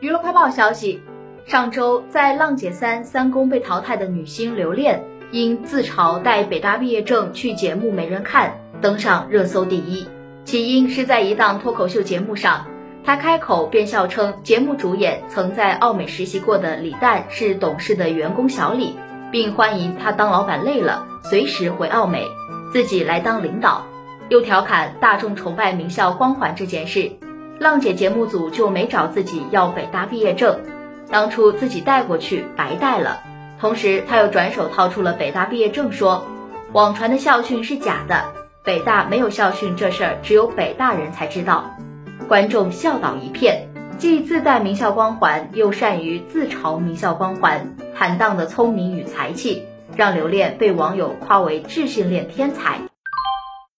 娱乐快报消息，上周在《浪姐三》三公被淘汰的女星刘恋，因自嘲带北大毕业证去节目没人看，登上热搜第一。起因是在一档脱口秀节目上，她开口便笑称节目主演曾在奥美实习过的李诞是董事的员工小李，并欢迎他当老板累了随时回奥美，自己来当领导。又调侃大众崇拜名校光环这件事。浪姐节目组就没找自己要北大毕业证，当初自己带过去白带了。同时，他又转手掏出了北大毕业证，说网传的校训是假的，北大没有校训这事儿只有北大人才知道。观众笑倒一片，既自带名校光环，又善于自嘲名校光环，坦荡的聪明与才气，让刘恋被网友夸为智性恋天才。